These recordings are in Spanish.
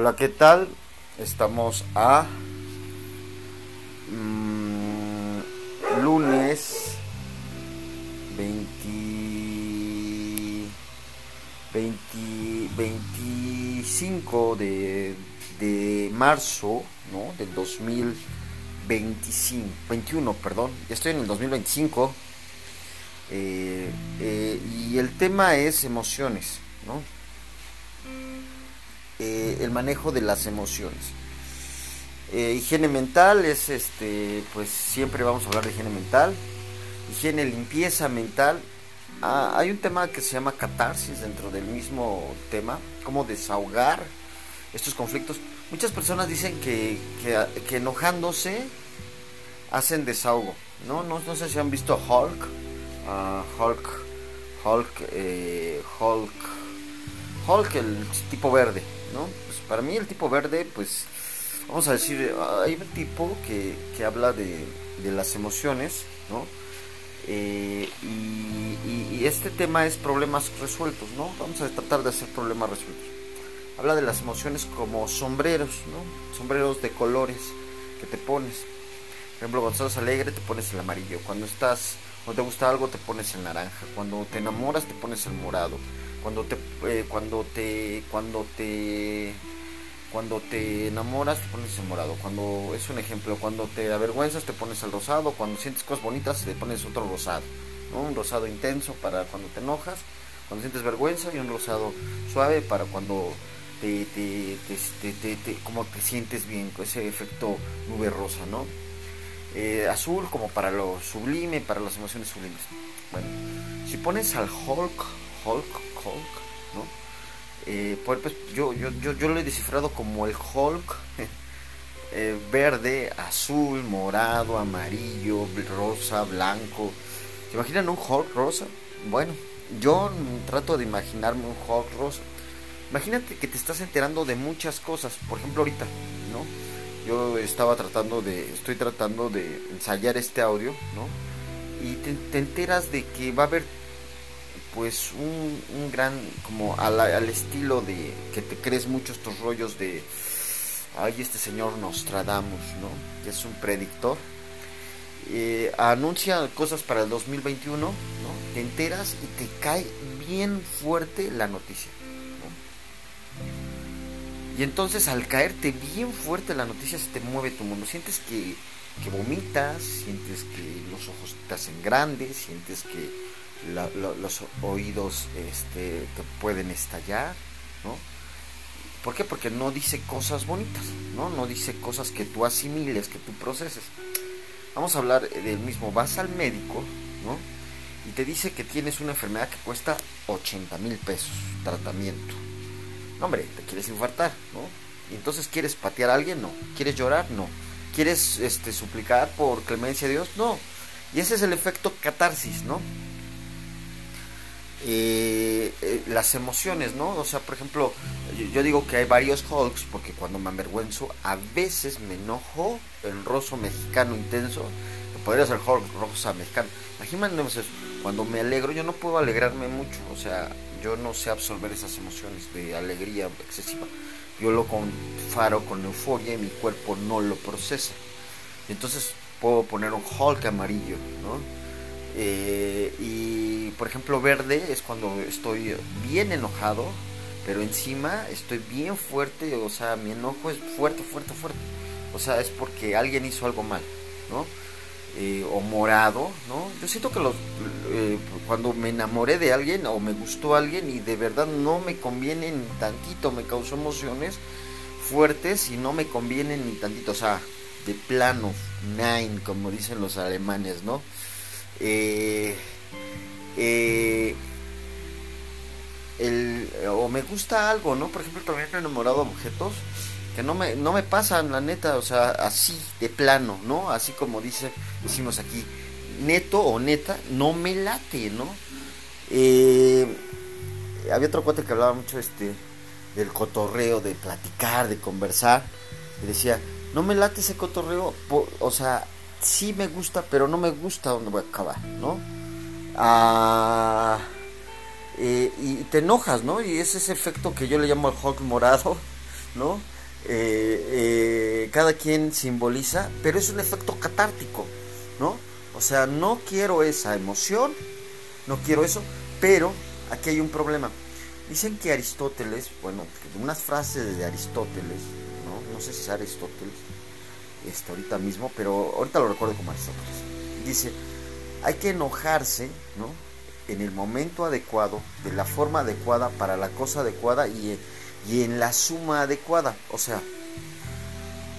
Hola, ¿qué tal? Estamos a mm, lunes 20, 20 25 de, de marzo ¿no? del 2025, 21, perdón, ya estoy en el 2025 eh, eh, y el tema es emociones, ¿no? El manejo de las emociones. Eh, higiene mental es este, pues siempre vamos a hablar de higiene mental. Higiene, limpieza mental. Ah, hay un tema que se llama catarsis dentro del mismo tema, cómo desahogar estos conflictos. Muchas personas dicen que, que, enojándose hacen desahogo. ¿no? No, no sé si han visto Hulk. Hulk. Hulk. Eh, Hulk. Hulk, el tipo verde. Pues para mí el tipo verde, pues, vamos a decir, hay un tipo que, que habla de, de, las emociones, ¿no? Eh, y, y, este tema es problemas resueltos, ¿no? Vamos a tratar de hacer problemas resueltos. Habla de las emociones como sombreros, ¿no? Sombreros de colores que te pones. Por ejemplo, cuando estás alegre te pones el amarillo. Cuando estás, cuando te gusta algo te pones el naranja. Cuando te enamoras te pones el morado cuando te eh, cuando te cuando te cuando te enamoras te pones el morado. Cuando es un ejemplo cuando te avergüenzas te pones el rosado. Cuando sientes cosas bonitas te pones otro rosado ¿no? un rosado intenso para cuando te enojas. Cuando sientes vergüenza y un rosado suave para cuando te, te, te, te como te sientes bien ese efecto nube rosa no eh, azul como para lo sublime para las emociones sublimes. Bueno si pones al Hulk Hulk, Hulk, ¿no? Eh, pues, yo, yo, yo, yo, lo he descifrado como el Hulk eh, verde, azul, morado, amarillo, rosa, blanco. ¿Se imaginan un Hulk rosa? Bueno, yo trato de imaginarme un Hulk rosa. Imagínate que te estás enterando de muchas cosas, por ejemplo ahorita, ¿no? Yo estaba tratando de, estoy tratando de ensayar este audio, ¿no? Y te enteras de que va a haber pues un, gran, como al, estilo de que te crees mucho estos rollos de, ay, este señor Nostradamus, ¿no? Que es un predictor. Eh, anuncia cosas para el 2021, ¿no? Te enteras y te cae bien fuerte la noticia. Y entonces al caerte bien fuerte la noticia se te mueve tu mundo. Sientes que, que vomitas, sientes que los ojos te hacen grandes, sientes que los oídos este, te pueden estallar, ¿no? ¿Por qué? Porque no dice cosas bonitas, ¿no? No dice cosas que tú asimiles, que tú proceses. Vamos a hablar del mismo. Vas al médico, ¿no? Y te dice que tienes una enfermedad que cuesta 80 mil pesos, tratamiento. No, hombre, te quieres infartar, ¿no? Y entonces quieres patear a alguien, no. ¿Quieres llorar? No. ¿Quieres este, suplicar por clemencia de Dios? No. Y ese es el efecto catarsis, ¿no? Eh, eh, las emociones, ¿no? O sea, por ejemplo, yo, digo que hay varios Hulks porque cuando me avergüenzo a veces me enojo el roso mexicano intenso, podría ser Hulk rosa mexicano. Imagínense, cuando me alegro yo no puedo alegrarme mucho, o sea, yo no sé absorber esas emociones de alegría excesiva. Yo lo confaro con euforia y mi cuerpo no lo procesa. Entonces puedo poner un Hulk amarillo, ¿no? Eh, y por ejemplo verde es cuando estoy bien enojado, pero encima estoy bien fuerte, o sea, mi enojo es fuerte, fuerte, fuerte. O sea, es porque alguien hizo algo mal, ¿no? Eh, o morado, ¿no? Yo siento que los, eh, cuando me enamoré de alguien o me gustó alguien y de verdad no me conviene ni tantito, me causó emociones fuertes y no me conviene ni tantito, o sea, de plano, nine, como dicen los alemanes, ¿no? Eh, eh, el, o me gusta algo, ¿no? Por ejemplo, también he enamorado de objetos que no me, no me pasan, la neta, o sea, así, de plano, ¿no? Así como dice, decimos aquí, neto o neta, no me late, ¿no? Eh, había otro cuate que hablaba mucho este del cotorreo, de platicar, de conversar, y decía, no me late ese cotorreo, o sea, sí me gusta, pero no me gusta donde voy a acabar, ¿no? Ah, y te enojas, ¿no? Y es ese efecto que yo le llamo el Hulk morado, ¿no? Eh, eh, cada quien simboliza, pero es un efecto catártico, ¿no? O sea, no quiero esa emoción, no quiero eso, pero aquí hay un problema. Dicen que Aristóteles, bueno, unas frases de Aristóteles, ¿no? No sé si es Aristóteles, este, ahorita mismo, pero ahorita lo recuerdo como Aristóteles. Dice, hay que enojarse, ¿no? En el momento adecuado, de la forma adecuada, para la cosa adecuada y, y en la suma adecuada. O sea,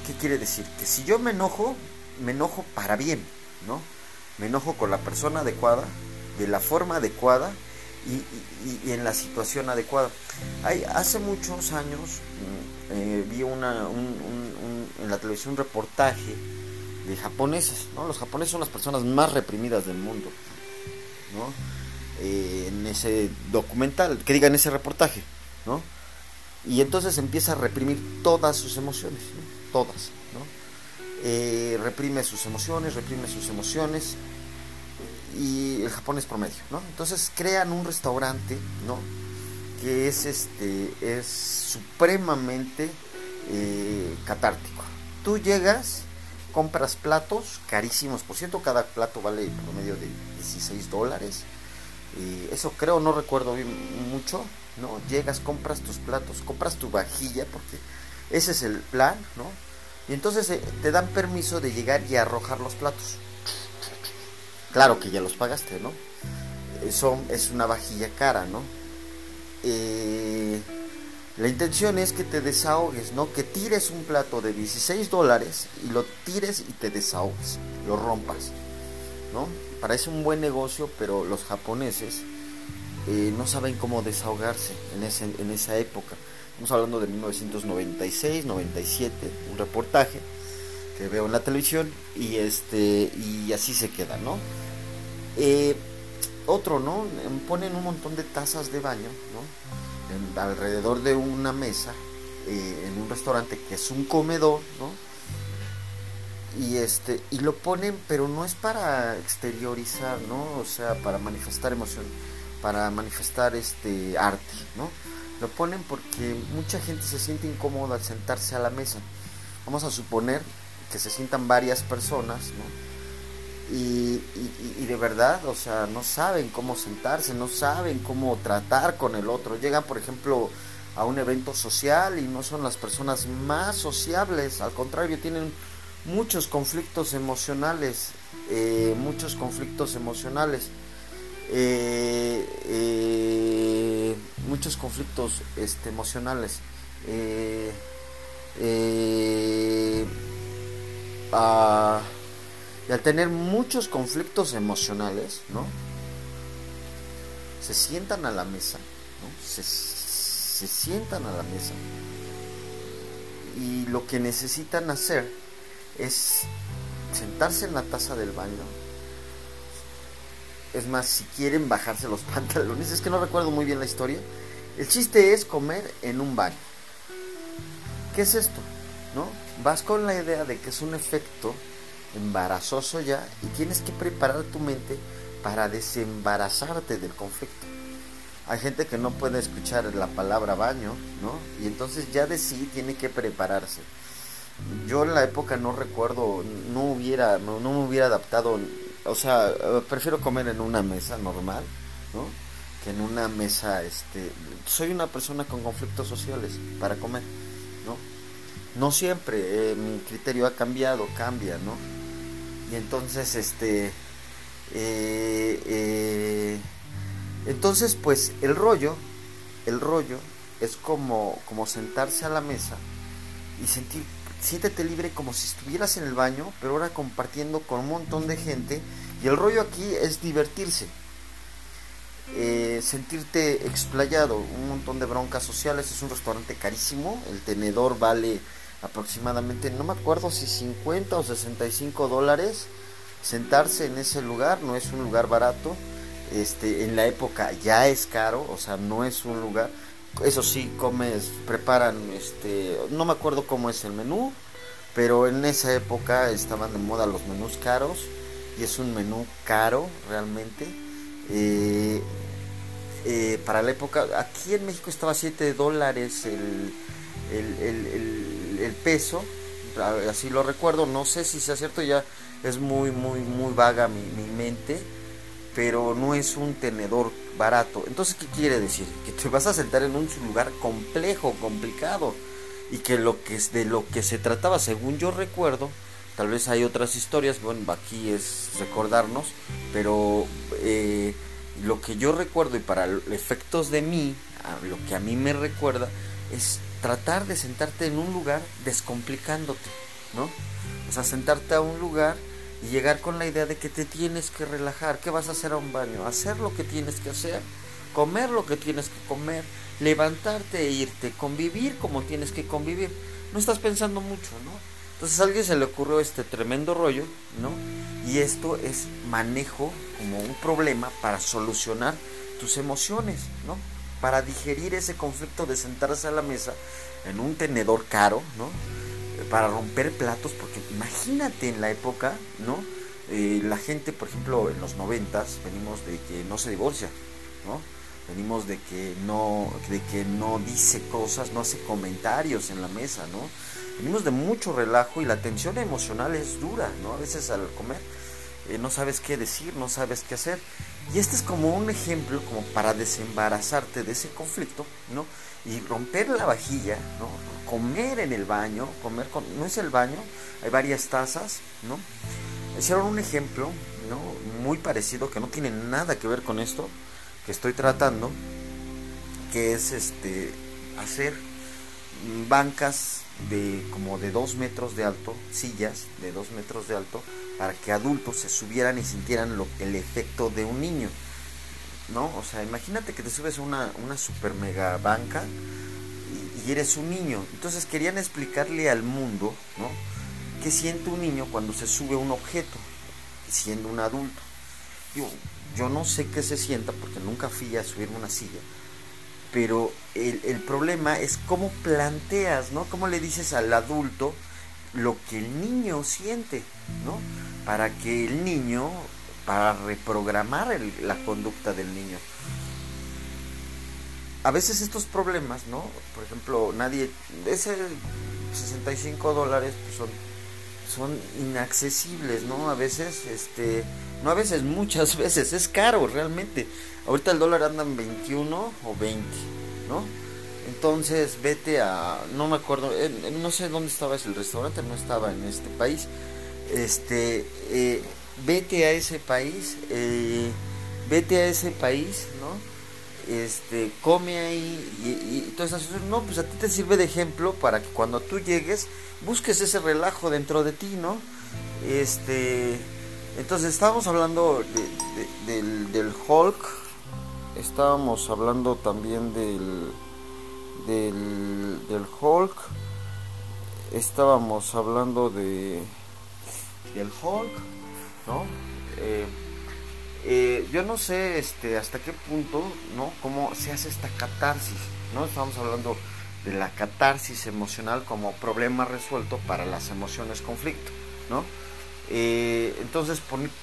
¿qué quiere decir? Que si yo me enojo, me enojo para bien, ¿no? Me enojo con la persona adecuada, de la forma adecuada y, en la situación adecuada. Hay, hace muchos años mm, eh, vi una, en la televisión un reportaje de japoneses, ¿no? Los japoneses son las personas más reprimidas del mundo, ¿no? Eh, en ese documental, que diga en ese reportaje, ¿no? Y entonces empieza a reprimir todas sus emociones, todas, ¿no? Eh, reprime sus emociones, reprime sus emociones, y el japonés promedio, ¿no? Entonces crean un restaurante, ¿no? Que es este es supremamente eh, catártico. Tú llegas, compras platos carísimos, por cierto, cada plato vale promedio de 16 dólares. Y eso creo, no recuerdo bien mucho, ¿no? Llegas, compras tus platos, compras tu vajilla, porque ese es el plan, ¿no? Y entonces eh, te dan permiso de llegar y arrojar los platos. Claro que ya los pagaste, ¿no? Eso es una vajilla cara, ¿no? Eh, la intención es que te desahogues, ¿no? Que tires un plato de 16 dólares y lo tires y te desahogues, lo rompas, ¿no? Parece un buen negocio, pero los japoneses eh, no saben cómo desahogarse en, esa época. Estamos hablando de 1996, 97, un reportaje que veo en la televisión y este y así se queda, ¿no? Eh, otro, ¿no? Ponen un montón de tazas de baño, ¿no? Alrededor de una mesa eh, en un restaurante que es un comedor, ¿no? Y este y lo ponen, pero no es para exteriorizar, ¿no? O sea, para manifestar emoción, para manifestar este arte, ¿no? Lo ponen porque mucha gente se siente incómoda al sentarse a la mesa. Vamos a suponer que se sientan varias personas, ¿no? Y, de verdad, o sea, no saben cómo sentarse, no saben cómo tratar con el otro. Llegan, por ejemplo, a un evento social y no son las personas más sociables, al contrario, tienen muchos conflictos emocionales, eh, muchos conflictos emocionales, eh, eh, muchos conflictos este, emocionales. Ah, y al tener muchos conflictos emocionales, ¿no? Se sientan a la mesa, ¿no? Se, se sientan a la mesa y lo que necesitan hacer es sentarse en la taza del baño. Es más, si quieren bajarse los pantalones, es que no recuerdo muy bien la historia. El chiste es comer en un baño. ¿Qué es esto? ¿No? Vas con la idea de que es un efecto embarazoso ya y tienes que preparar tu mente para desembarazarte del conflicto. Hay gente que no puede escuchar la palabra baño, ¿no? Y entonces ya de sí tiene que prepararse. Yo en la época no recuerdo, no hubiera, no, me hubiera adaptado, o sea, prefiero comer en una mesa normal, ¿no? Que en una mesa, este, soy una persona con conflictos sociales para comer, ¿no? No siempre, eh, mi criterio ha cambiado, cambia, ¿no? Y entonces, este, eh, eh, entonces, pues el rollo, el rollo es como, como sentarse a la mesa y sentir, siéntete libre como si estuvieras en el baño, pero ahora compartiendo con un montón de gente. Y el rollo aquí es divertirse, eh, sentirte explayado, un montón de broncas sociales. Es un restaurante carísimo, el tenedor vale aproximadamente, no me acuerdo si 50 o 65 dólares. Sentarse en ese lugar no es un lugar barato. Este, en la época ya es caro, o sea, no es un lugar. Eso sí, comes, preparan, este, no me acuerdo cómo es el menú, pero en esa época estaban de moda los menús caros y es un menú caro realmente. Eh, eh, para la época, aquí en México estaba 7 dólares el, el, peso, así lo recuerdo, no sé si sea cierto, ya es muy, muy, muy vaga mi, mi mente, pero no es un tenedor barato. Entonces, ¿qué quiere decir? Que te vas a sentar en un lugar complejo, complicado, y que lo que de lo que se trataba, según yo recuerdo, tal vez hay otras historias, bueno, aquí es recordarnos, pero eh, lo que yo recuerdo y para efectos de mí, lo que a mí me recuerda, es tratar de sentarte en un lugar descomplicándote, ¿no? O sea, sentarte a un lugar y llegar con la idea de que te tienes que relajar, que vas a hacer a un baño, hacer lo que tienes que hacer, comer lo que tienes que comer, levantarte e irte, convivir como tienes que convivir. No estás pensando mucho, ¿no? Entonces a alguien se le ocurrió este tremendo rollo, ¿no? Y esto es manejo como un problema para solucionar tus emociones, ¿no? Para digerir ese conflicto de sentarse a la mesa en un tenedor caro, ¿no? Para romper platos, porque imagínate en la época, ¿no? Eh, la gente, por ejemplo, en los noventas, venimos de que no se divorcia, ¿no? venimos de que no de que no dice cosas no hace comentarios en la mesa no venimos de mucho relajo y la tensión emocional es dura no a veces al comer eh, no sabes qué decir no sabes qué hacer. Y este es como un ejemplo como para desembarazarte de ese conflicto no y romper la vajilla no comer en el baño comer con no es el baño hay varias tazas no hicieron un ejemplo no muy parecido que no tiene nada que ver con esto que estoy tratando, que es este hacer bancas de como de dos metros de alto, sillas de dos metros de alto, para que adultos se subieran y sintieran lo, el efecto de un niño. ¿No? O sea, imagínate que te subes a una, una super mega banca y, eres un niño. Entonces querían explicarle al mundo, ¿no? ¿Qué siente un niño cuando se sube a un objeto, siendo un adulto? Digo, yo no sé qué se sienta porque nunca fui a subirme una silla. Pero el, el, problema es cómo planteas, ¿no? Cómo le dices al adulto lo que el niño siente, ¿no? Para que el niño, para reprogramar la conducta del niño. A veces estos problemas, ¿no? Por ejemplo, nadie, ese 65 dólares pues son, son inaccesibles, ¿no? A veces, este, no a veces, muchas veces, es caro realmente. Ahorita el dólar anda en 21 o 20, ¿no? Entonces vete a, no me acuerdo, no sé dónde estaba ese restaurante, no estaba en este país. Este, eh, vete a ese país, eh, vete a ese país, ¿no? Este, come ahí y, y, todas esas cosas. No, pues a ti te sirve de ejemplo para que cuando tú llegues busques ese relajo dentro de ti, ¿no? Este, entonces estábamos hablando del, Hulk, estábamos hablando también del, del, del Hulk, estábamos hablando de del Hulk, ¿no? Eh, eh, yo no sé este, hasta qué punto, ¿no? Cómo se hace esta catarsis, ¿no? Estamos hablando de la catarsis emocional como problema resuelto para las emociones conflicto, ¿no? Eh, entonces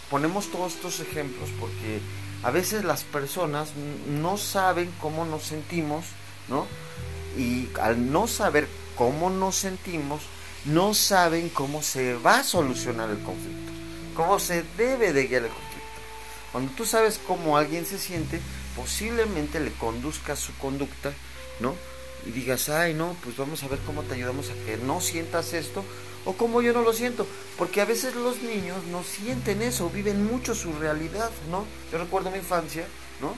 ponemos todos estos ejemplos porque a veces las personas no saben cómo nos sentimos, ¿no? Y al no saber cómo nos sentimos, no saben cómo se va a solucionar el conflicto, cómo se debe de guiar el conflicto. Cuando tú sabes cómo alguien se siente, posiblemente le conduzca su conducta, ¿no? Y digas, ay, no, pues vamos a ver cómo te ayudamos a que no sientas esto o como yo no lo siento, porque a veces los niños no sienten eso, viven mucho su realidad, ¿no? Yo recuerdo mi infancia, ¿no?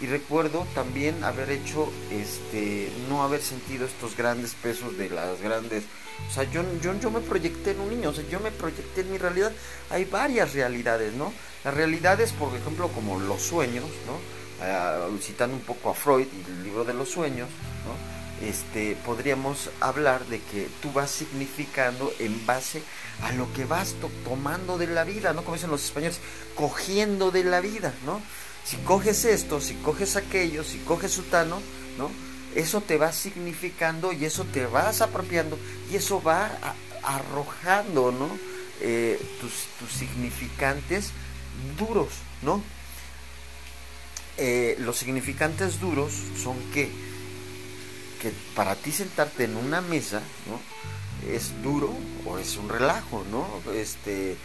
Y recuerdo también haber hecho, este, no haber sentido estos grandes pesos de las grandes, o sea, yo, yo, yo me proyecté en un niño, o sea, yo me proyecté en mi realidad. Hay varias realidades, ¿no? Las realidades, por ejemplo, como los sueños, ¿no? Ah, citando un poco a Freud y el libro de los sueños, ¿no? Este, podríamos hablar de que tú vas significando en base a lo que vas tomando de la vida, ¿no? Como dicen los españoles, cogiendo de la vida, ¿no? Si coges esto, si coges aquello, si coges sutano, ¿no? Eso te va significando y eso te vas apropiando y eso va arrojando, ¿no? Eh, tus, significantes duros, ¿no? Eh, los significantes duros son que que para ti sentarte en una mesa, ¿no? Es duro o es un relajo, ¿no? Este,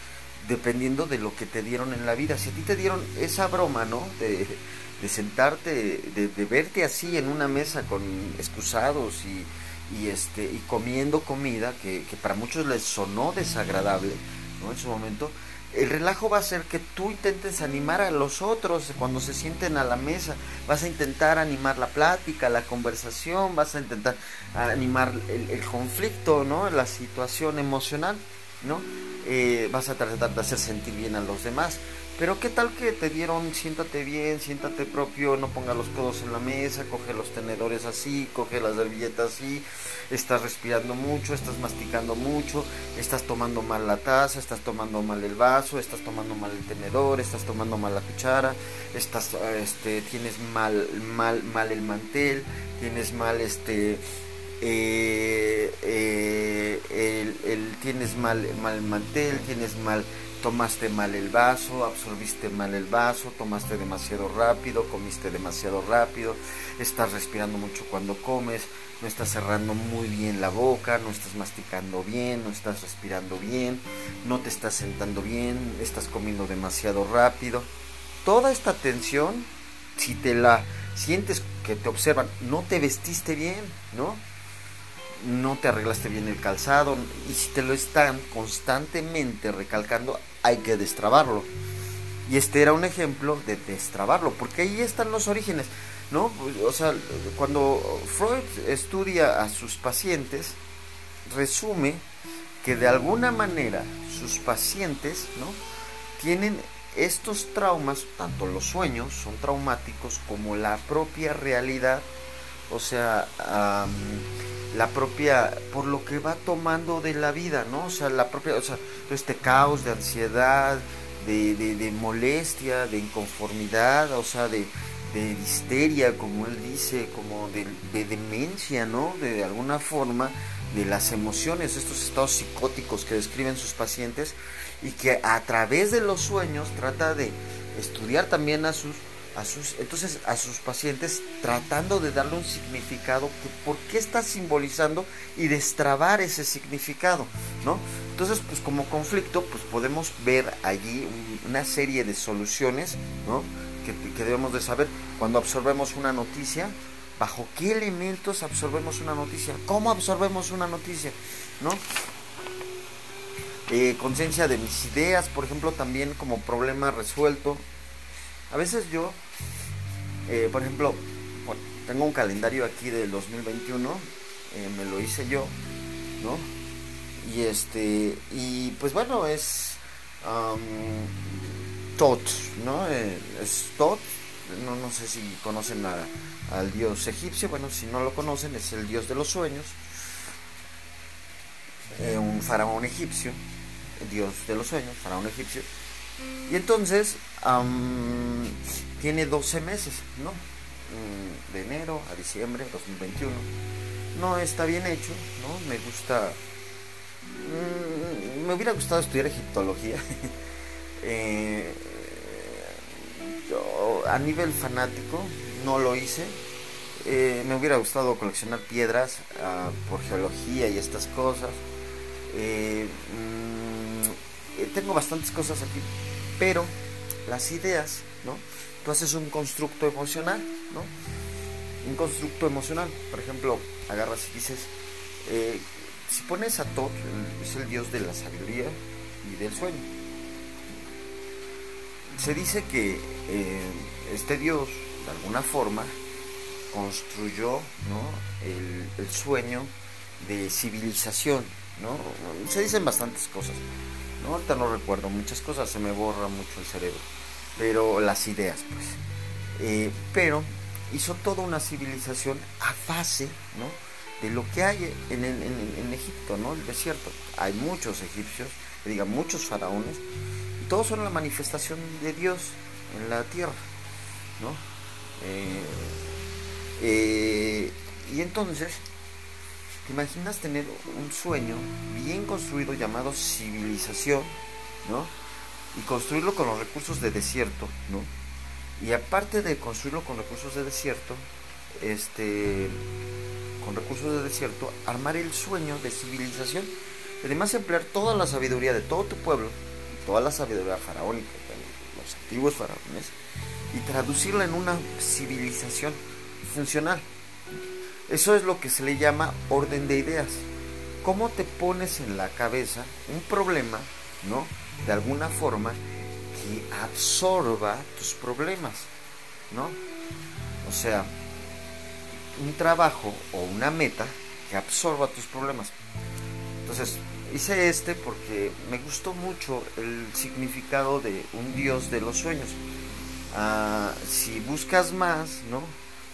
dependiendo de lo que te dieron en la vida. Si a ti te dieron esa broma, ¿no? De, sentarte, de, verte así en una mesa con excusados y, y, este, y comiendo comida que, que para muchos les sonó desagradable. En su momento, el relajo va a ser que tú intentes animar a los otros cuando se sienten a la mesa. Vas a intentar animar la plática, la conversación, vas a intentar animar el, conflicto, ¿no? La situación emocional, ¿no? Eh, vas a tratar de hacer sentir bien a los demás. Pero qué tal que te dieron, siéntate bien, siéntate propio, no ponga los codos en la mesa, coge los tenedores así, coge las servilletas así, estás respirando mucho, estás masticando mucho, estás tomando mal la taza, estás tomando mal el vaso, estás tomando mal el tenedor, estás tomando mal la cuchara, estás, este, tienes mal, mal, mal el mantel, tienes mal este eh, eh, el, el, tienes mal, mal mantel, tienes mal tomaste mal el vaso, absorbiste mal el vaso, tomaste demasiado rápido, comiste demasiado rápido, estás respirando mucho cuando comes, no estás cerrando muy bien la boca, no estás masticando bien, no estás respirando bien, no te estás sentando bien, estás comiendo demasiado rápido. Toda esta tensión, si te la sientes que te observan, no te vestiste bien, ¿no? No te arreglaste bien el calzado y si te lo están constantemente recalcando hay que destrabarlo. Y este era un ejemplo de destrabarlo porque ahí están los orígenes no o sea cuando Freud estudia a sus pacientes resume que de alguna manera sus pacientes no tienen estos traumas tanto los sueños son traumáticos como la propia realidad o sea la propia, por lo que va tomando de la vida, ¿no? O sea, la propia, o sea, todo este caos de ansiedad, de, de, molestia, de inconformidad, o sea, de, de histeria, como él dice, como de, de, demencia, ¿no? De, alguna forma, de las emociones, estos estados psicóticos que describen sus pacientes y que a través de los sueños trata de estudiar también a sus entonces a sus pacientes tratando de darle un significado que por qué está simbolizando y destrabar ese significado, ¿no? Entonces, pues como conflicto, pues podemos ver allí una serie de soluciones, ¿no? Que, que debemos de saber cuando absorbemos una noticia, bajo qué elementos absorbemos una noticia, cómo absorbemos una noticia, ¿no? Eh, conciencia de mis ideas, por ejemplo, también como problema resuelto, a veces yo, eh, por ejemplo, tengo un calendario aquí del 2021, eh, me lo hice yo, ¿no? Y este, y pues bueno, es Tot, ¿no? Eh, es Tot, no, no sé si conocen al dios egipcio, bueno, si no lo conocen, es el dios de los sueños, un faraón egipcio, el dios de los sueños, faraón egipcio. Y entonces, tiene 12 meses, ¿no? Mm, de enero a diciembre 2021. No está bien hecho, ¿no? Me gusta... Mm, me hubiera gustado estudiar egiptología. Eh, a nivel fanático no lo hice. Eh, me hubiera gustado coleccionar piedras ah, por geología y estas cosas. Eh, mm, tengo bastantes cosas aquí, pero las ideas, ¿no? Tú haces un constructo emocional, ¿no? Un constructo emocional, por ejemplo, agarras y dices, eh, si pones a Tot, es el dios de la sabiduría y del sueño. Se dice que eh, este dios, de alguna forma, construyó el, el sueño de civilización, ¿no? Se dicen bastantes cosas. ¿no? Ahorita no recuerdo muchas cosas, se me borra mucho el cerebro. Pero las ideas, pues. Eh, pero hizo toda una civilización a base, ¿no? De lo que hay en, en, Egipto, ¿no? El desierto. Hay muchos egipcios, digan muchos faraones, y todos son la manifestación de Dios en la tierra, ¿no? Eh, eh, y entonces, ¿te imaginas tener un sueño bien construido llamado civilización, ¿no? Y construirlo con los recursos de desierto, ¿no? Y aparte de construirlo con recursos de desierto, este, con recursos de desierto, armar el sueño de civilización. Además, emplear toda la sabiduría de todo tu pueblo, toda la sabiduría faraónica, los antiguos faraones, y traducirla en una civilización funcional. Eso es lo que se le llama orden de ideas. ¿Cómo te pones en la cabeza un problema, ¿no? De alguna forma que absorba tus problemas, ¿no? O sea, un trabajo o una meta que absorba tus problemas. Entonces, hice este porque me gustó mucho el significado de un dios de los sueños. Ah, si buscas más, ¿no?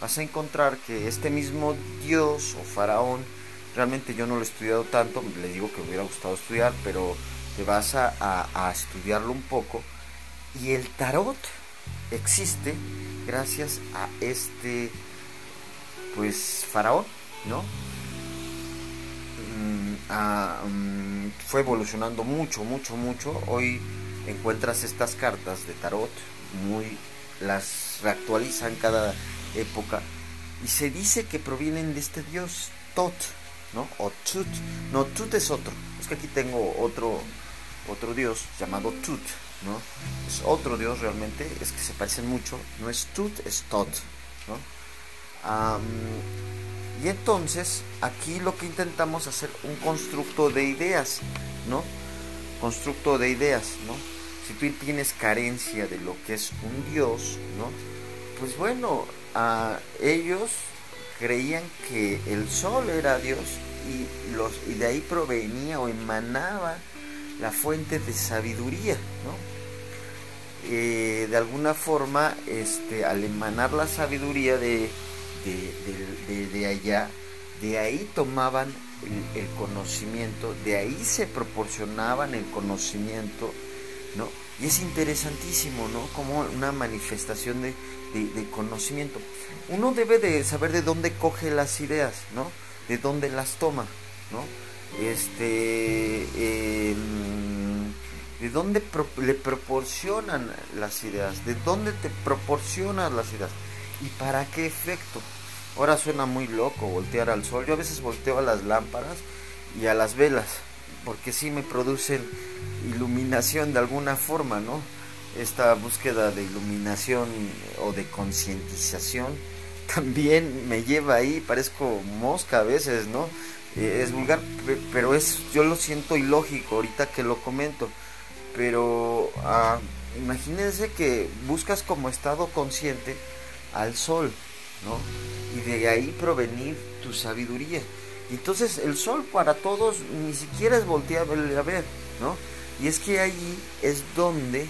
Vas a encontrar que este mismo dios o faraón, realmente yo no lo he estudiado tanto, le digo que me hubiera gustado estudiar, pero te vas a, a estudiarlo un poco. Y el tarot existe gracias a este pues faraón, ¿no? Mm, mm, fue evolucionando mucho, mucho, mucho. Hoy encuentras estas cartas de tarot, muy las reactualizan cada época y se dice que provienen de este dios Tot, ¿no? O Tut. No, Tut es otro. Es que aquí tengo otro otro dios llamado Tut, ¿no? Es otro dios realmente, es que se parecen mucho. No es Tut, es Tot, ¿no? y entonces aquí lo que intentamos hacer un constructo de ideas, ¿no? Constructo de ideas, ¿no? Si tú tienes carencia de lo que es un Dios, ¿no? Pues bueno, ellos creían que el sol era Dios y, los, y de ahí provenía o emanaba la fuente de sabiduría, ¿no? Eh, de alguna forma, este, al emanar la sabiduría de, de, allá, de ahí tomaban el, conocimiento, de ahí se proporcionaban el conocimiento, ¿no? Y es interesantísimo, ¿no? Como una manifestación de, conocimiento. Uno debe de saber de dónde coge las ideas, ¿no? De dónde las toma, ¿no? Este, em, de dónde le proporcionan las ideas, de dónde te proporcionan las ideas y para qué efecto. Ahora suena muy loco voltear al sol. Yo a veces volteo a las lámparas y a las velas, porque sí me producen iluminación de alguna forma, ¿no? Esta búsqueda de iluminación o de concientización también me lleva ahí, parezco mosca a veces, ¿no? Eh, es vulgar, pero es, yo lo siento ilógico ahorita que lo comento. Pero ah, imagínense que buscas como estado consciente al sol, ¿no? Y de ahí provenir tu sabiduría. Entonces el sol para todos ni siquiera es voltear a ver, ¿no? Y es que allí es donde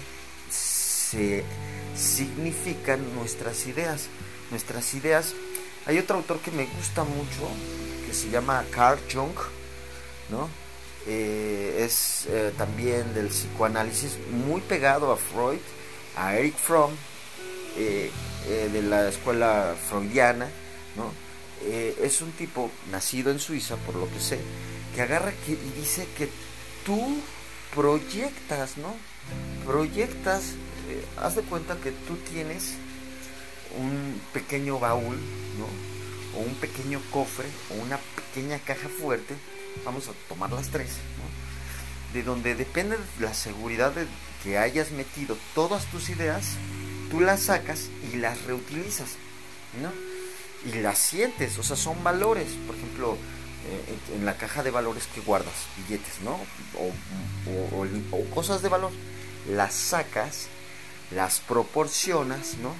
se significan nuestras ideas. Nuestras ideas. Hay otro autor que me gusta mucho, que se llama Carl Jung, ¿no? Eh, es eh, también del psicoanálisis, muy pegado a Freud, a Eric Fromm, eh, de la escuela freudiana, ¿no? Eh, es un tipo nacido en Suiza, por lo que sé, que agarra que, y dice que tú proyectas, ¿no? Proyectas, eh, haz de cuenta que tú tienes un pequeño baúl, ¿no? O un pequeño cofre, o una pequeña caja fuerte, vamos a tomar las tres, ¿no? De donde depende la seguridad de que hayas metido todas tus ideas, tú las sacas y las reutilizas, ¿no? Y las sientes, o sea, son valores, por ejemplo, eh, en la caja de valores que guardas, billetes, ¿no? O, cosas de valor, las sacas, las proporcionas, ¿no?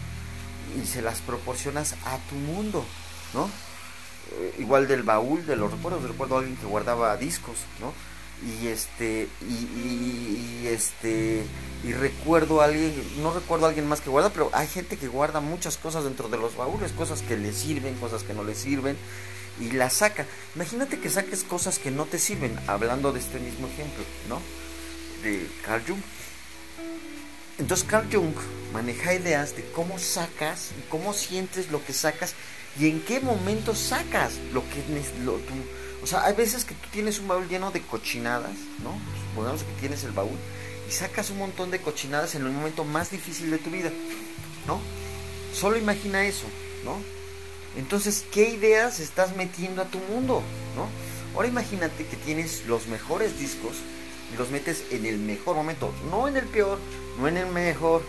Y se las proporcionas a tu mundo, ¿no? Eh, igual del baúl de los recuerdos, recuerdo a alguien que guardaba discos, ¿no? Y este y, este y recuerdo a alguien no recuerdo a alguien más que guarda pero hay gente que guarda muchas cosas dentro de los baúles cosas que le sirven cosas que no le sirven y las saca. Imagínate que saques cosas que no te sirven hablando de este mismo ejemplo no de Carl Jung. Entonces Carl Jung maneja ideas de cómo sacas y cómo sientes lo que sacas y en qué momento sacas lo que lo, o sea, hay veces que tú tienes un baúl lleno de cochinadas, ¿no? Supongamos que tienes el baúl y sacas un montón de cochinadas en el momento más difícil de tu vida, ¿no? Solo imagina eso, ¿no? Entonces, ¿qué ideas estás metiendo a tu mundo? ¿no? Ahora imagínate que tienes los mejores discos y los metes en el mejor momento, no en el peor, no en el mejor,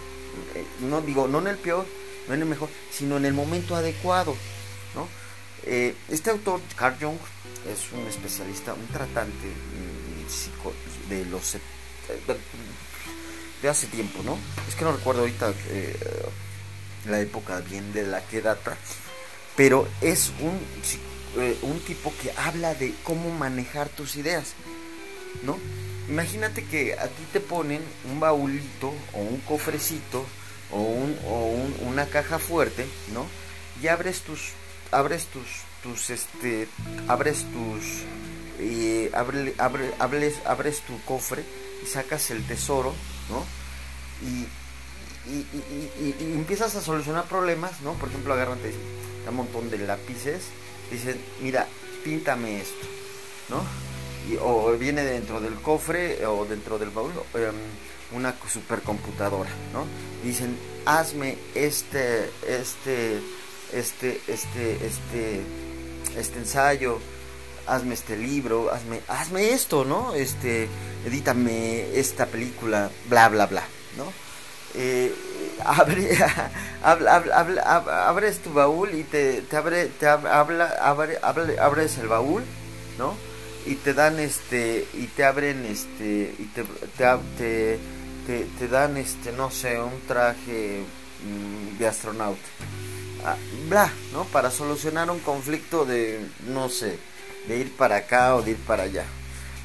eh, no digo, no en el peor, no en el mejor, sino en el momento adecuado. ¿no? Eh, este autor, Carl Jung, es un especialista, un tratante mm, de los eh, de hace tiempo, ¿no? Es que no recuerdo ahorita la época bien de la que data, pero es un, un tipo que habla de cómo manejar tus ideas, ¿no? Imagínate que a ti te ponen un baulito o un cofrecito o, un, o una caja fuerte, ¿no? Y abres tus, abres tus, tus, este, abres tus, y abre, abre, abres tu cofre y sacas el tesoro, ¿no? Y, y, empiezas a solucionar problemas, ¿no? Por ejemplo, agarran un montón de lápices, dicen, mira, píntame esto, ¿no? o viene dentro del cofre o dentro del baúl em, una supercomputadora, ¿no? Dicen, hazme este, este, este, este, este, este ensayo, hazme este libro, hazme, hazme esto, ¿no? Este, edítame esta película, bla, bla, bla, ¿no? Eh, abre, abres tu baúl y te, te abre, te habla, abre, abres el baúl, ¿no? y te dan este y te abren este y te te, te, dan este no sé un traje mm, de astronauta bla no para solucionar un conflicto de no sé de ir para acá o de ir para allá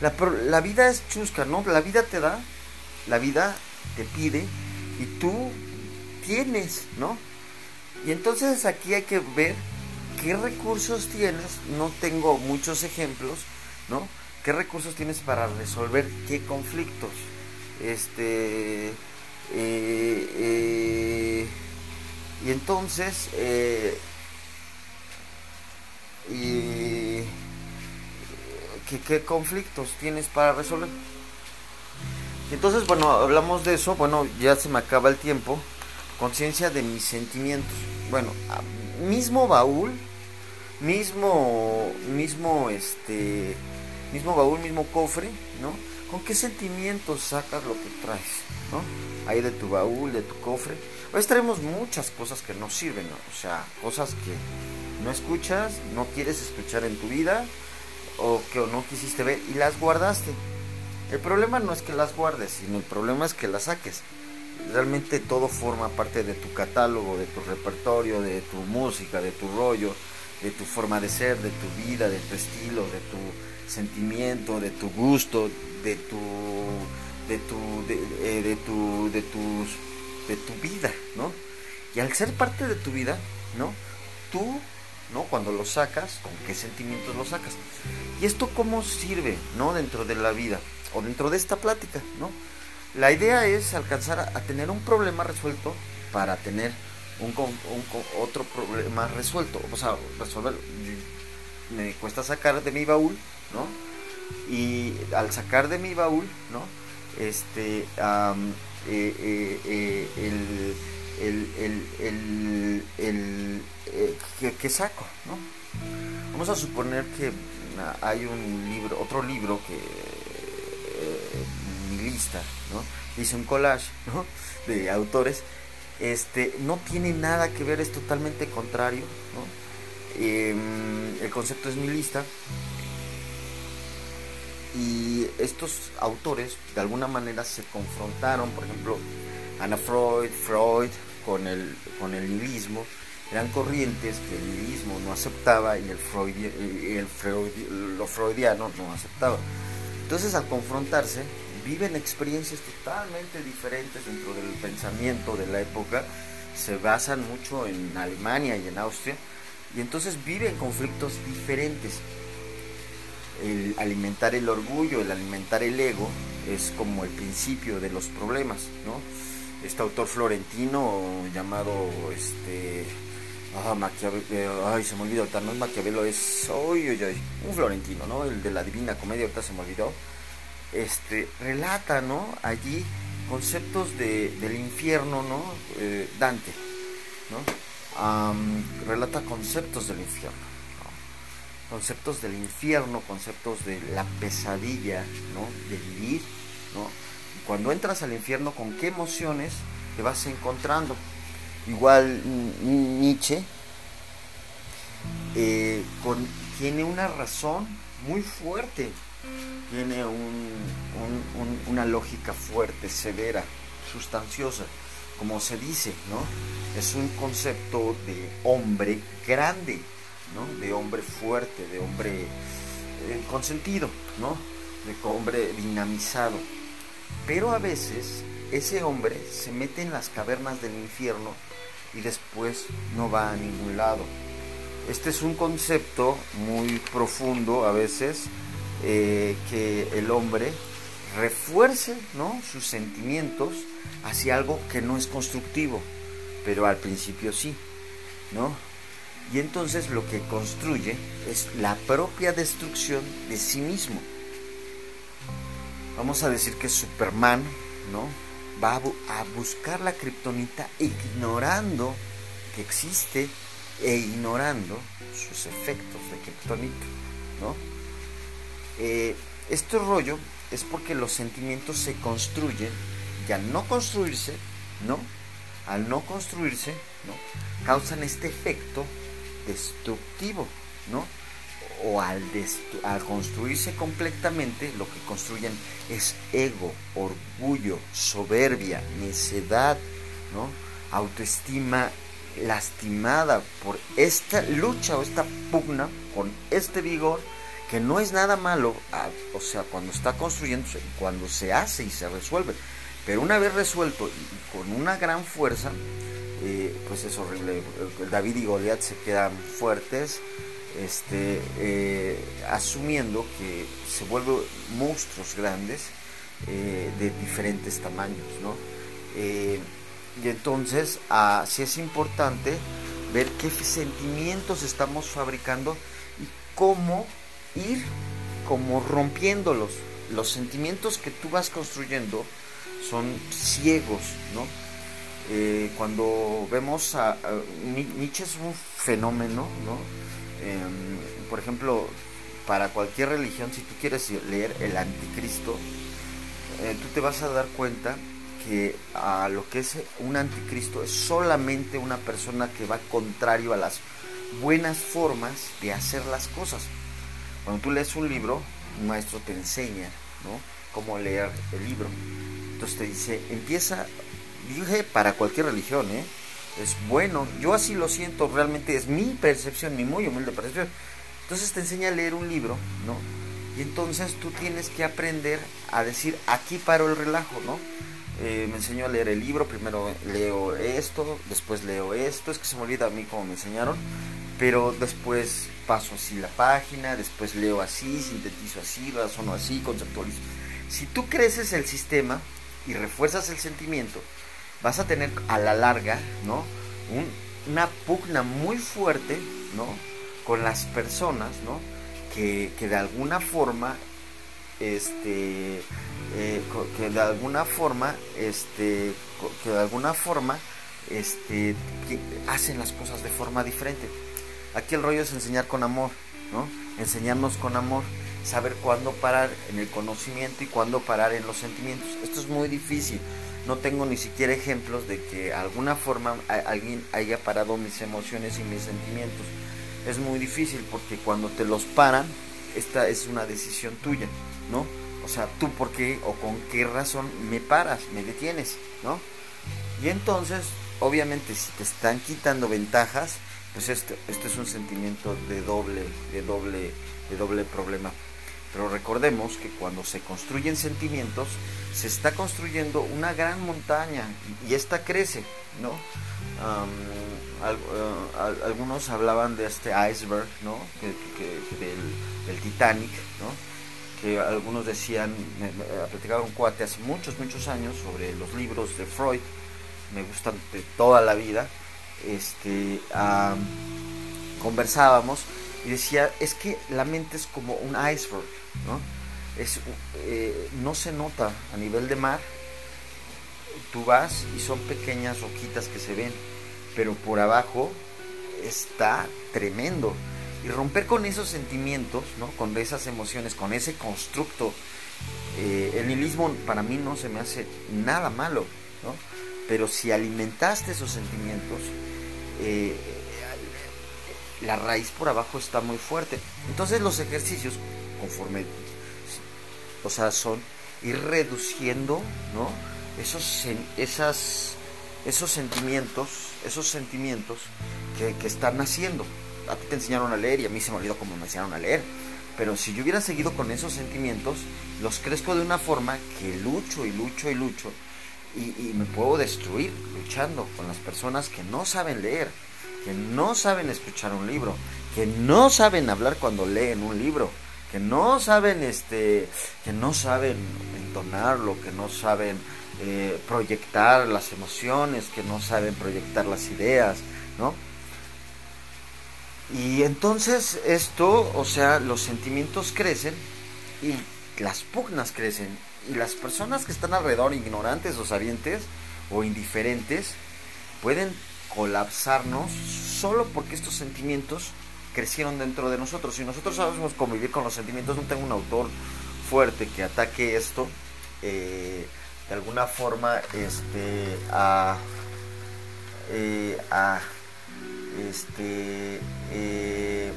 la, la vida es chusca no la vida te da la vida te pide y tú tienes no y entonces aquí hay que ver qué recursos tienes no tengo muchos ejemplos ¿no? ¿Qué recursos tienes para resolver qué conflictos? Este. Eh, eh, y entonces. Eh, y, ¿qué, conflictos tienes para resolver? Entonces, bueno, hablamos de eso. Bueno, ya se me acaba el tiempo. Conciencia de mis sentimientos. Bueno, mismo baúl, mismo, mismo, este mismo baúl, mismo cofre, ¿no? ¿Con qué sentimientos sacas lo que traes, ¿no? Ahí de tu baúl, de tu cofre. Hoy traemos muchas cosas que no sirven. O sea, cosas que no escuchas, no quieres escuchar en tu vida, o que no quisiste ver y las guardaste. El problema no es que las guardes, sino el problema es que las saques. Realmente todo forma parte de tu catálogo, de tu repertorio, de tu música, de tu rollo, de tu forma de ser, de tu vida, de tu estilo, de tu sentimiento, de tu gusto, de tu de tu de, eh, de, tu de tus de tu vida, ¿no? Y al ser parte de tu vida, ¿no? Tú, ¿no? Cuando lo sacas, ¿con qué sentimientos lo sacas? Y esto cómo sirve, ¿no? Dentro de la vida o dentro de esta plática, ¿no? La idea es alcanzar a, tener un problema resuelto para tener un, un, otro problema resuelto, o sea, resolver me cuesta sacar de mi baúl ¿no? Y al sacar de mi baúl, ¿no? Este, eh, eh, el, el, el, que, saco, ¿no? Vamos a suponer que hay un libro, otro libro que mi lista, ¿no? Un collage, ¿no? De autores, este, no tiene nada que ver, es totalmente contrario, ¿no? Em, el concepto es mi lista y estos autores de alguna manera se confrontaron, por ejemplo, Ana Freud, Freud con el, con el nihilismo, eran corrientes que el nihilismo no aceptaba y el, Freud, el Freud, lo freudiano no aceptaba. Entonces al confrontarse, viven experiencias totalmente diferentes dentro del pensamiento de la época, se basan mucho en Alemania y en Austria, y entonces viven conflictos diferentes el alimentar el orgullo, el alimentar el ego, es como el principio de los problemas, ¿no? Este autor florentino llamado, este, ah, Maquiavelo, ay, se me olvidó, no es Maquiavelo, es, un florentino, ¿no? El de la Divina Comedia, ahorita se me olvidó, este, relata, ¿no? Allí conceptos de, del infierno, ¿no? Eh, Dante, ¿no? relata conceptos del infierno. Conceptos del infierno, conceptos de la pesadilla, ¿no? De vivir, ¿no? Cuando entras al infierno, ¿con qué emociones te vas encontrando? Igual Nietzsche eh, tiene una razón muy fuerte, tiene una lógica fuerte, severa, sustanciosa, como se dice, ¿no? Es un concepto de hombre grande, ¿no? De hombre fuerte, de hombre eh, consentido, ¿no? De hombre dinamizado. Pero a veces ese hombre se mete en las cavernas del infierno y después no va a ningún lado. Este es un concepto muy profundo a veces eh, que el hombre refuerce sus sentimientos hacia algo que no es constructivo, pero al principio sí, ¿no? Y entonces lo que construye es la propia destrucción de sí mismo. Vamos a decir que Superman, ¿no? Va a, buscar la kriptonita ignorando que existe e ignorando sus efectos de kriptonita, ¿no? Eh, este rollo es porque los sentimientos se construyen y al no construirse, ¿no? Al no construirse, ¿no? Causan este efecto destructivo, ¿no? O al, al construirse completamente, lo que construyen es ego, orgullo, soberbia, necedad, ¿no? Autoestima lastimada por esta lucha o esta pugna con este vigor que no es nada malo, o sea, cuando está construyéndose, cuando se hace y se resuelve. Pero una vez resuelto y con una gran fuerza, eh, pues es horrible. David y Goliat se quedan fuertes, este, eh, asumiendo que se vuelven monstruos grandes eh, de diferentes tamaños, ¿no? y entonces, así es importante ver qué sentimientos estamos fabricando y cómo ir como rompiéndolos. Los sentimientos que tú vas construyendo son ciegos, ¿no? Eh, cuando vemos a, Nietzsche es un fenómeno, ¿no? Em, por ejemplo, para cualquier religión, si tú quieres leer el anticristo, eh, tú te vas a dar cuenta que a lo que es un anticristo es solamente una persona que va contrario a las buenas formas de hacer las cosas. Cuando tú lees un libro, un maestro te enseña, ¿no? Cómo leer el libro. Entonces te dice, empieza, dije para cualquier religión, ¿eh? Es bueno, yo así lo siento, realmente es mi percepción, mi muy humilde percepción. Entonces te enseña a leer un libro, ¿no? Y entonces tú tienes que aprender a decir, aquí paro el relajo, ¿no? Eh, me enseñó a leer el libro, primero leo esto, después leo esto, es que se me olvida a mí como me enseñaron, pero después paso así la página, después leo así, sintetizo así, razono así, conceptualizo. Si tú creces el sistema y refuerzas el sentimiento, vas a tener a la larga, ¿no? una pugna muy fuerte, ¿no? Con las personas, ¿no? Que, de alguna forma, este, eh, que de alguna forma, este, que de alguna forma, este, que hacen las cosas de forma diferente. Aquí el rollo es enseñar con amor, ¿no? Enseñarnos con amor, saber cuándo parar en el conocimiento y cuándo parar en los sentimientos. Esto es muy difícil. No tengo ni siquiera ejemplos de que alguna forma alguien haya parado mis emociones y mis sentimientos. Es muy difícil porque cuando te los paran, esta es una decisión tuya, ¿no? O sea, tú por qué o con qué razón me paras, me detienes, ¿no? Y entonces, obviamente, si te están quitando ventajas, pues este, este es un sentimiento de doble, de doble, de doble problema. Pero recordemos que cuando se construyen sentimientos, se está construyendo una gran montaña y esta crece, ¿no? Eh, algunos hablaban de este iceberg, ¿no? del, Titanic, ¿no? Que algunos decían, me, me, un cuate hace muchos, muchos años sobre los libros de Freud, me gustan de toda la vida, este, conversábamos y decía, es que la mente es como un iceberg, ¿no? Es, eh, no se nota a nivel de mar, tú vas y son pequeñas roquitas que se ven, pero por abajo está tremendo. Y romper con esos sentimientos, ¿no? con esas emociones, con ese constructo. Eh, el nihilismo para mí no se me hace nada malo, ¿no? pero si alimentaste esos sentimientos, eh, la raíz por abajo está muy fuerte. Entonces los ejercicios, conforme, o sea, son ir reduciendo, ¿no? Esos, esas, esos sentimientos, esos sentimientos que, que están naciendo. A ti te enseñaron a leer y a mí se me olvidó cómo me enseñaron a leer. Pero si yo hubiera seguido con esos sentimientos, los crezco de una forma que lucho y lucho y lucho y me puedo destruir luchando con las personas que no saben leer que no saben escuchar un libro, que no saben hablar cuando leen un libro, que no saben este, que no saben entonarlo, que no saben eh, proyectar las emociones, que no saben proyectar las ideas, ¿no? Y entonces esto, o sea, los sentimientos crecen y las pugnas crecen y las personas que están alrededor, ignorantes o sabientes o indiferentes, pueden colapsarnos solo porque estos sentimientos crecieron dentro de nosotros. Si nosotros sabemos convivir con los sentimientos, no tengo un autor fuerte que ataque esto eh, de alguna forma este a, eh, a este eh,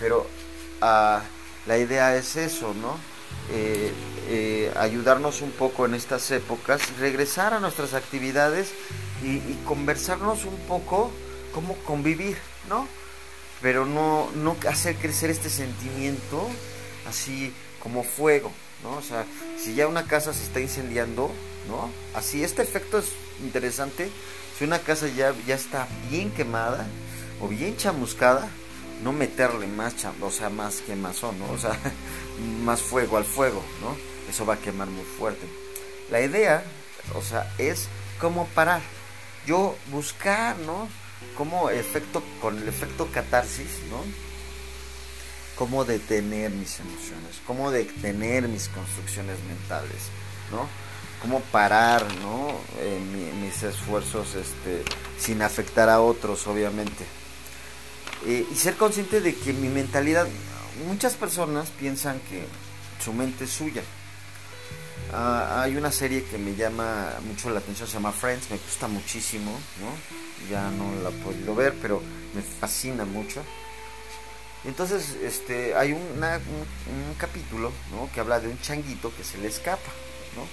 pero a, la idea es eso no ayudarnos un poco en estas épocas regresar a nuestras actividades y, conversarnos un poco cómo convivir, ¿no? Pero no, no hacer crecer este sentimiento así como fuego, ¿no? O sea, si ya una casa se está incendiando, ¿no? Así, este efecto es interesante. Si una casa ya, ya está bien quemada o bien chamuscada, no meterle más, o sea, más quemazón, ¿no? O sea, más fuego al fuego, ¿no? Eso va a quemar muy fuerte. La idea, o sea, es cómo parar yo buscar, ¿no? Como efecto, con el efecto catarsis, ¿no? Cómo detener mis emociones, cómo detener mis construcciones mentales, ¿no? Cómo parar, ¿no? mis esfuerzos, este, sin afectar a otros, obviamente. Eh, y ser consciente de que mi mentalidad, muchas personas piensan que su mente es suya, Ah, hay una serie que me llama mucho la atención, se llama Friends, me gusta muchísimo, ¿no? Ya no la he podido ver, pero me fascina mucho. Entonces, este, hay un, capítulo, ¿no? Que habla de un changuito que se le escapa, ¿no?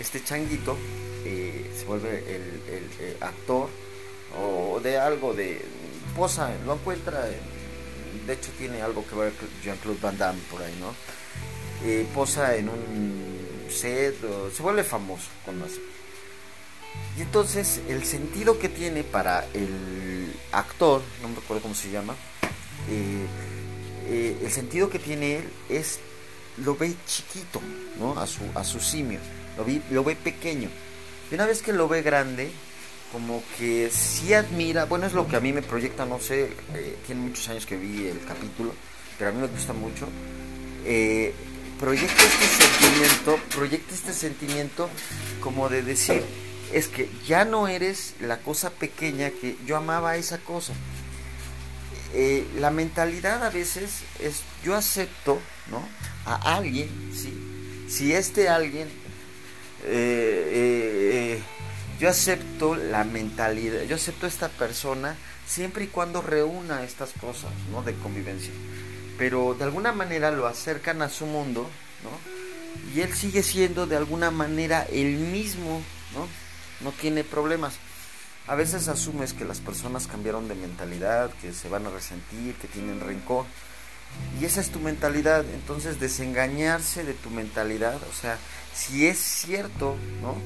Este changuito eh, se vuelve el, actor o de algo de posa, lo encuentra, de hecho tiene algo que ver con Jean-Claude Van Damme por ahí, ¿no? Eh, posa en un se vuelve famoso con Y entonces el sentido que tiene para el actor, no me recuerdo cómo se llama, eh, eh, el sentido que tiene él es, lo ve chiquito, ¿no? A su, a su simio, lo, lo ve pequeño. Y una vez que lo ve grande, como que sí admira, bueno, es lo que a mí me proyecta, no sé, eh, tiene muchos años que vi el capítulo, pero a mí me gusta mucho proyecta este sentimiento, proyecta este sentimiento como de decir, es que ya no eres la cosa pequeña que yo amaba esa cosa. Eh, la mentalidad a veces es yo acepto ¿no? a alguien, ¿sí? si este alguien, eh, eh, yo acepto la mentalidad, yo acepto esta persona siempre y cuando reúna estas cosas ¿no? de convivencia pero de alguna manera lo acercan a su mundo, ¿no? Y él sigue siendo de alguna manera el mismo, ¿no? No tiene problemas. A veces asumes que las personas cambiaron de mentalidad, que se van a resentir, que tienen rencor. Y esa es tu mentalidad. Entonces desengañarse de tu mentalidad, o sea, si es cierto, ¿no?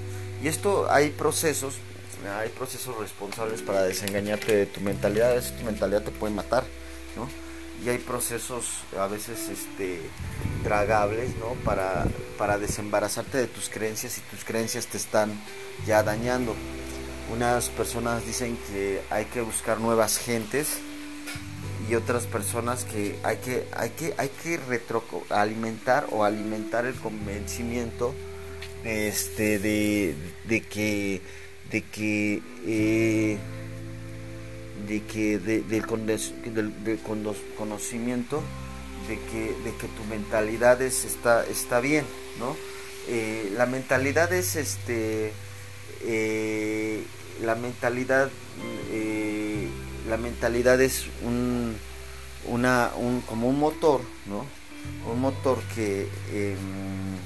Y esto hay procesos, hay procesos responsables para desengañarte de tu mentalidad. A tu mentalidad te puede matar, ¿no? Y hay procesos a veces este tragables ¿no? para, para desembarazarte de tus creencias y tus creencias te están ya dañando. Unas personas dicen que hay que buscar nuevas gentes y otras personas que hay que hay que hay que retro alimentar o alimentar el convencimiento este de, de que de que eh, de que del, del, conocimiento de que, de que tu mentalidad es, está, está bien, ¿no? Eh, la mentalidad es este eh, la mentalidad eh, la mentalidad es un una un, como un motor no un motor que em,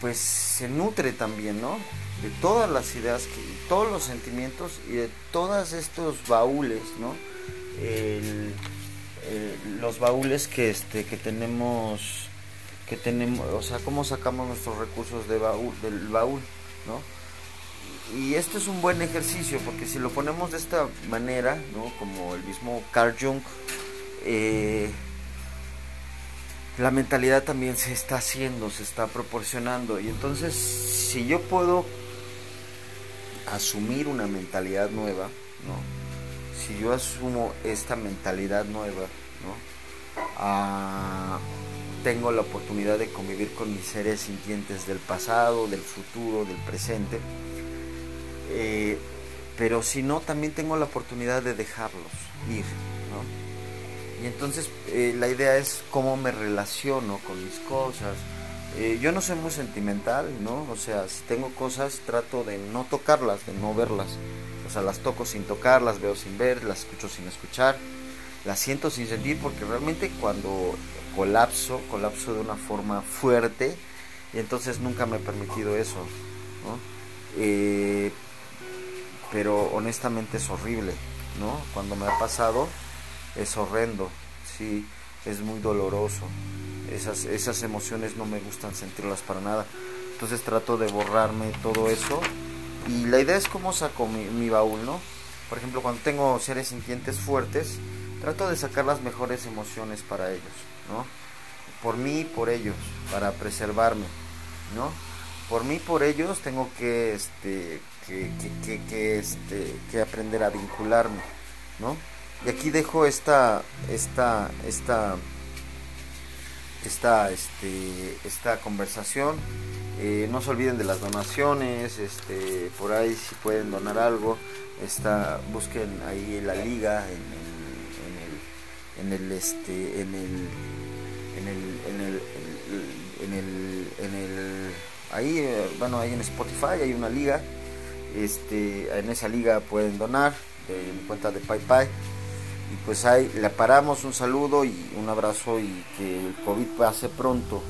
pues se nutre también no de todas las ideas todos los sentimientos y de todos estos baúles no los baúles que este que tenemos que tenemos, o sea, cómo sacamos nuestros recursos de baúl, del baúl, ¿no? Y esto es un buen ejercicio porque si lo ponemos de esta manera, ¿no? Como el mismo Carl Jung, eh, la mentalidad también se está haciendo, se está proporcionando. Y entonces, si yo puedo asumir una mentalidad nueva, ¿no? Si yo asumo esta mentalidad nueva, ¿no? Ah, tengo la oportunidad de convivir con mis seres sintientes del pasado, del futuro, del presente. Eh, pero si no, también tengo la oportunidad de dejarlos ir. ¿No? Y entonces eh, la idea es cómo me relaciono con mis cosas. Eh, yo no soy muy sentimental, ¿no? O sea, si tengo cosas, trato de no tocarlas, de no verlas. O sea, las toco sin tocar, las veo sin ver, las escucho sin escuchar, las siento sin sentir, porque realmente cuando colapso, colapso de una forma fuerte y entonces nunca me he permitido eso, eh, pero honestamente es horrible, ¿no? Cuando me ha pasado es horrendo, sí, es muy doloroso, esas, esas emociones no me gustan sentirlas para nada, entonces trato de borrarme todo eso y la idea es cómo saco mi, baúl, ¿no? Por ejemplo, cuando tengo seres sintientes fuertes, trato de sacar las mejores emociones para ellos. ¿no? Por mí y por ellos, para preservarme, ¿no? Por mí y por ellos tengo que, este, que, este, que aprender a vincularme, ¿no? Y aquí dejo esta, esta, esta, esta, este, esta conversación. Eh, no se olviden de las donaciones, este, por ahí si pueden donar algo, está, busquen ahí la liga en, en, el, en el, este, en el en el, en el, en el, en el ahí, eh, bueno, ahí en Spotify hay una liga, este, en esa liga pueden donar mi cuenta de PayPal y pues ahí le paramos un saludo y un abrazo y que el COVID pase pronto